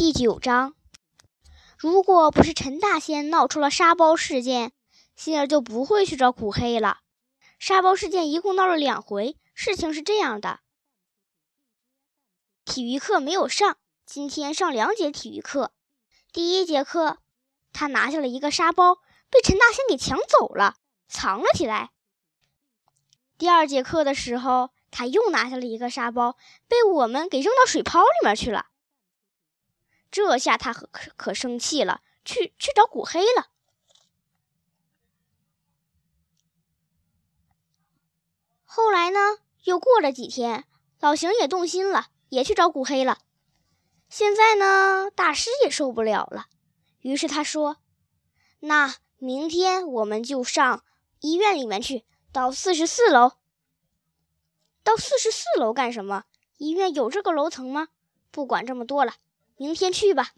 第九章，如果不是陈大仙闹出了沙包事件，心儿就不会去找苦黑了。沙包事件一共闹了两回，事情是这样的：体育课没有上，今天上两节体育课。第一节课，他拿下了一个沙包，被陈大仙给抢走了，藏了起来。第二节课的时候，他又拿下了一个沙包，被我们给扔到水泡里面去了。这下他可可生气了，去去找古黑了。后来呢，又过了几天，老邢也动心了，也去找古黑了。现在呢，大师也受不了了，于是他说：“那明天我们就上医院里面去，到四十四楼。到四十四楼干什么？医院有这个楼层吗？不管这么多了。”明天去吧。